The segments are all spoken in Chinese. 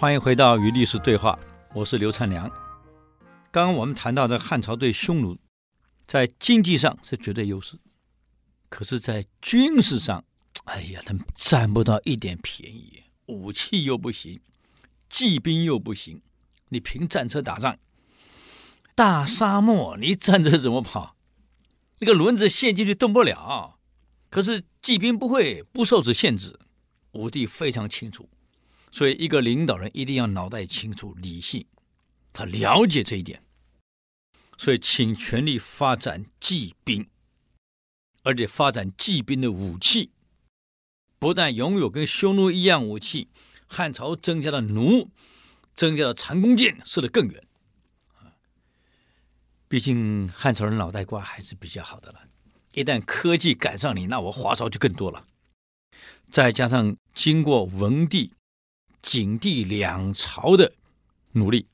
欢迎回到与历史对话，我是刘灿良。刚刚我们谈到的汉朝对匈奴，在经济上是绝对优势，可是，在军事上，哎呀，他们占不到一点便宜，武器又不行，骑兵又不行，你凭战车打仗，大沙漠你战车怎么跑？那个轮子陷进去动不了。可是骑兵不会不受此限制，武帝非常清楚，所以一个领导人一定要脑袋清楚、理性，他了解这一点，所以请全力发展骑兵，而且发展骑兵的武器，不但拥有跟匈奴一样武器，汉朝增加了弩，增加了长弓箭，射得更远。毕竟汉朝人脑袋瓜还是比较好的了。一旦科技赶上你，那我花招就更多了。再加上经过文帝、景帝两朝的努力，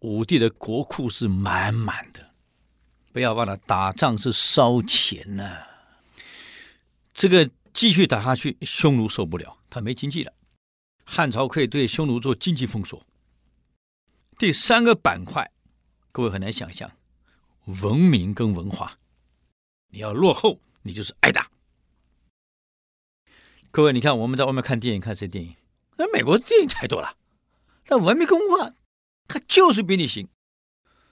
武帝的国库是满满的。不要忘了，打仗是烧钱呐、这个继续打下去，匈奴受不了，他没经济了。汉朝可以对匈奴做经济封锁。第三个板块，各位很难想象，文明跟文化。你要落后，你就是挨打。各位，你看我们在外面看电影，看谁电影？那美国电影太多了。那文明文化，它就是比你行。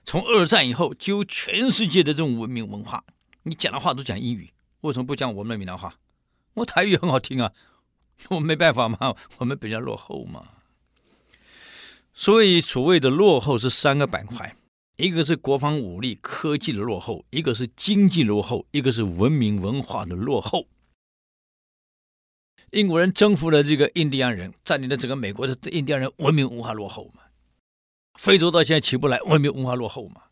从二战以后，几乎全世界的这种文明文化，你讲的话都讲英语，为什么不讲我们的闽南话？我台语很好听啊，我没办法嘛，我们比较落后嘛。所以所谓的落后是三个板块。一个是国防武力科技的落后，一个是经济落后，一个是文明文化的落后。英国人征服了这个印第安人，占领了整个美国的印第安人文明文化落后嘛？非洲到现在起不来，文明文化落后嘛？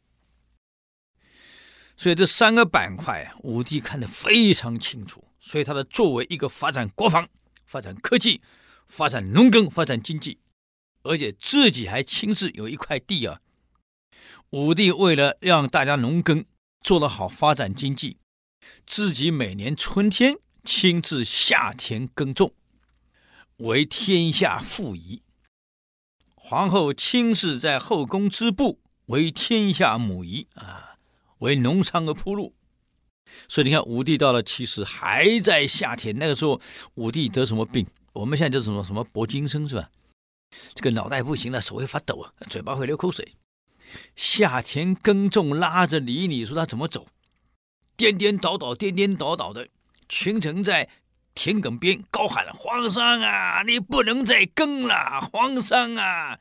所以这三个板块啊，武帝看得非常清楚，所以他的作为一个发展国防、发展科技、发展农耕、发展经济，而且自己还亲自有一块地啊。武帝为了让大家农耕做得好，发展经济，自己每年春天亲自下田耕种，为天下父仪；皇后亲自在后宫织布，为天下母仪啊，为农商而铺路。所以你看，武帝到了七十还在下田。那个时候，武帝得什么病？我们现在叫什么什么柏金森是吧？这个脑袋不行了，手会发抖啊，嘴巴会流口水。下田耕种，拉着犁，你说他怎么走？颠颠倒倒，颠颠倒倒的，群臣在田埂边高喊：“皇上啊，你不能再耕了！皇上啊，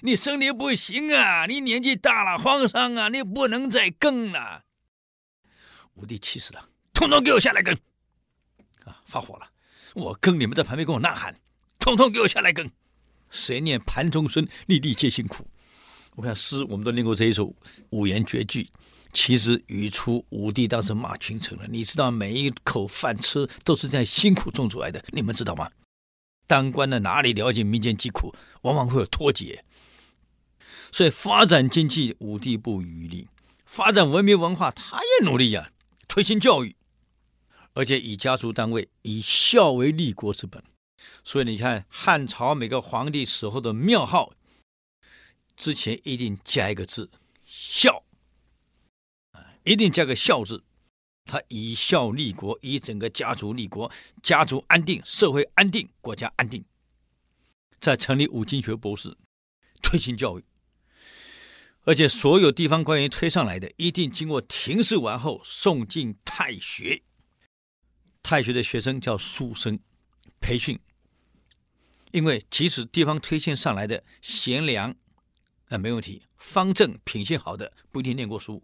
你身体不行啊，你年纪大了！皇上啊，你不能再耕了！”武帝气死了，通通给我下来耕！啊，发火了，我耕，你们在旁边跟我呐喊，通通给我下来耕！谁念盘中孙，粒粒皆辛苦。我看诗，我们都念过这一首五言绝句。其实语出武帝当时骂群臣了。你知道每一口饭吃都是在辛苦种出来的，你们知道吗？当官的哪里了解民间疾苦，往往会有脱节。所以发展经济，武帝不余力；发展文明文化，他也努力呀、啊，推行教育，而且以家族单位，以孝为立国之本。所以你看汉朝每个皇帝死后的庙号。之前一定加一个字“孝”，一定加个“孝”字。他以孝立国，以整个家族立国，家族安定，社会安定，国家安定。再成立五经学博士，推行教育，而且所有地方官员推上来的，一定经过廷试完后送进太学。太学的学生叫书生，培训。因为即使地方推荐上来的贤良。那没问题。方正品性好的不一定念过书，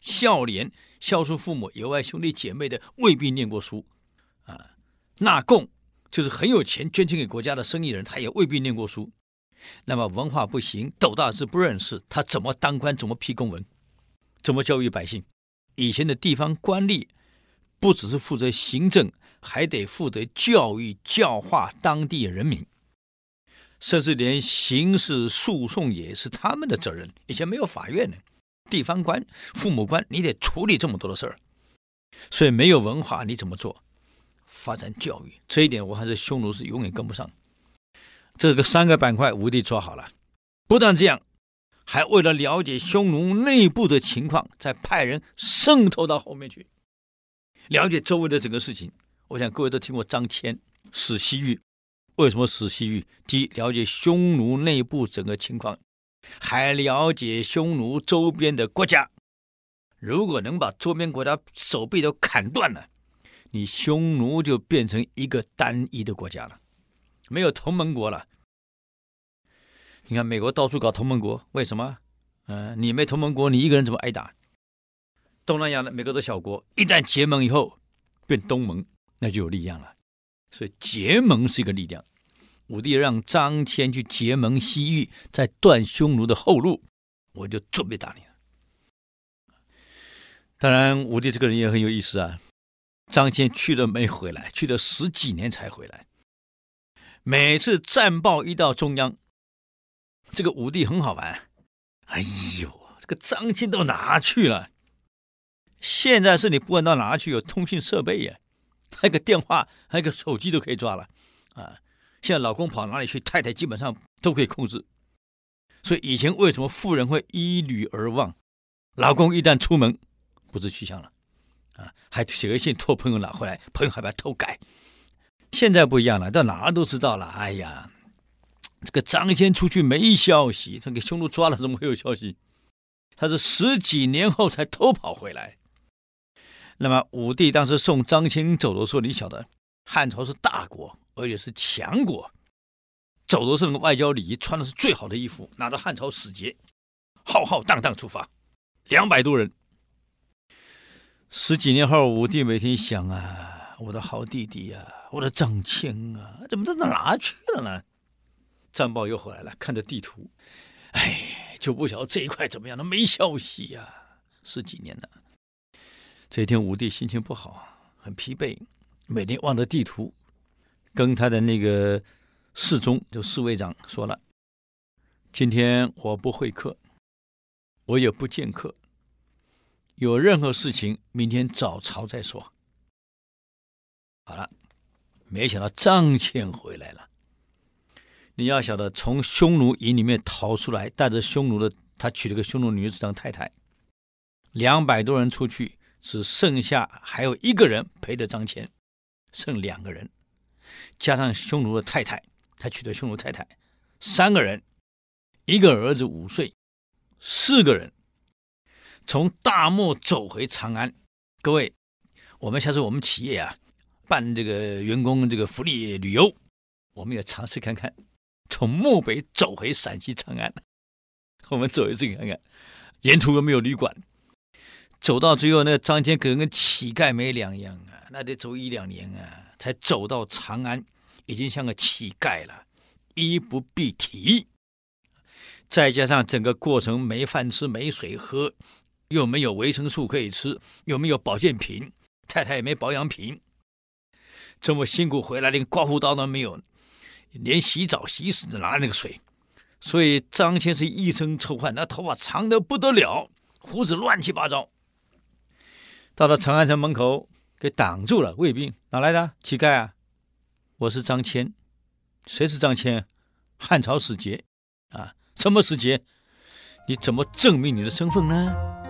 孝廉孝顺父母有爱兄弟姐妹的未必念过书，啊，纳贡就是很有钱捐钱给国家的生意人，他也未必念过书。那么文化不行，斗大字不认识，他怎么当官？怎么批公文？怎么教育百姓？以前的地方官吏不只是负责行政，还得负责教育教化当地人民。甚至连刑事诉讼也是他们的责任。以前没有法院呢，地方官、父母官，你得处理这么多的事儿，所以没有文化你怎么做？发展教育这一点，我还是匈奴是永远跟不上。这个三个板块，武帝抓好了。不但这样，还为了了解匈奴内部的情况，再派人渗透到后面去，了解周围的整个事情。我想各位都听过张骞死西域，为什么死西域？第一，了解匈奴内部整个情况，还了解匈奴周边的国家。如果能把周边国家手臂都砍断了，你匈奴就变成一个单一的国家了。没有同盟国了，你看美国到处搞同盟国，为什么？嗯、呃，你没同盟国，你一个人怎么挨打？东南亚的每个都小国，一旦结盟以后变东盟，那就有力量了。所以结盟是一个力量。武帝让张骞去结盟西域，再断匈奴的后路，我就准备打你。当然，武帝这个人也很有意思啊。张骞去了没回来，去了十几年才回来。每次战报一到中央，这个武帝很好玩。哎呦，这个张骞到哪去了？现在是你不管到哪去，有通讯设备呀，还有个电话，还有个手机都可以抓了啊。现在老公跑哪里去，太太基本上都可以控制。所以以前为什么富人会依女而忘？老公一旦出门，不知去向了啊，还写个信托朋友拿回来，朋友还把它偷改。现在不一样了，到哪儿都知道了。哎呀，这个张骞出去没消息，他给匈奴抓了，怎么会有消息？他是十几年后才偷跑回来。那么武帝当时送张骞走的时候，你晓得，汉朝是大国，而且是强国，走的是那个外交礼仪，穿的是最好的衣服，拿着汉朝使节，浩浩荡荡出发，两百多人。十几年后，武帝每天想啊，我的好弟弟呀、我的张骞啊，怎么到哪去了呢？战报又回来了，看着地图，哎，就不晓得这一块怎么样了，没消息呀、十几年了。这一天，武帝心情不好，很疲惫，每天望着地图，跟他的那个侍中，就侍卫长说了：“今天我不会客，我也不见客，有任何事情，明天早朝再说。”好了。没想到张骞回来了。你要晓得，从匈奴营里面逃出来，带着匈奴的，他娶了个匈奴女子当太太。两百多人出去，只剩下还有一个人陪着张骞，剩两个人，加上匈奴的太太，他娶的匈奴太太，三个人，一个儿子五岁，四个人，从大漠走回长安。各位，我们下次我们企业啊。办这个员工这个福利旅游，我们也尝试看看，从漠北走回陕西长安，我们走一次看看，沿途有没有旅馆？走到最后，那个张骞可能跟乞丐没两样啊，那得走一两年啊，才走到长安，已经像个乞丐了，衣不蔽体，再加上整个过程没饭吃、没水喝，又没有维生素可以吃，又没有保健品，太太也没保养品。这么辛苦回来，连刮胡刀都没有，连洗澡洗屎都拿那个水，所以张骞是一身臭汗，那头发长得不得了，胡子乱七八糟。到了长安城门口，给挡住了卫兵，哪来的乞丐啊？我是张骞，谁是张骞？汉朝使节啊，什么使节？你怎么证明你的身份呢？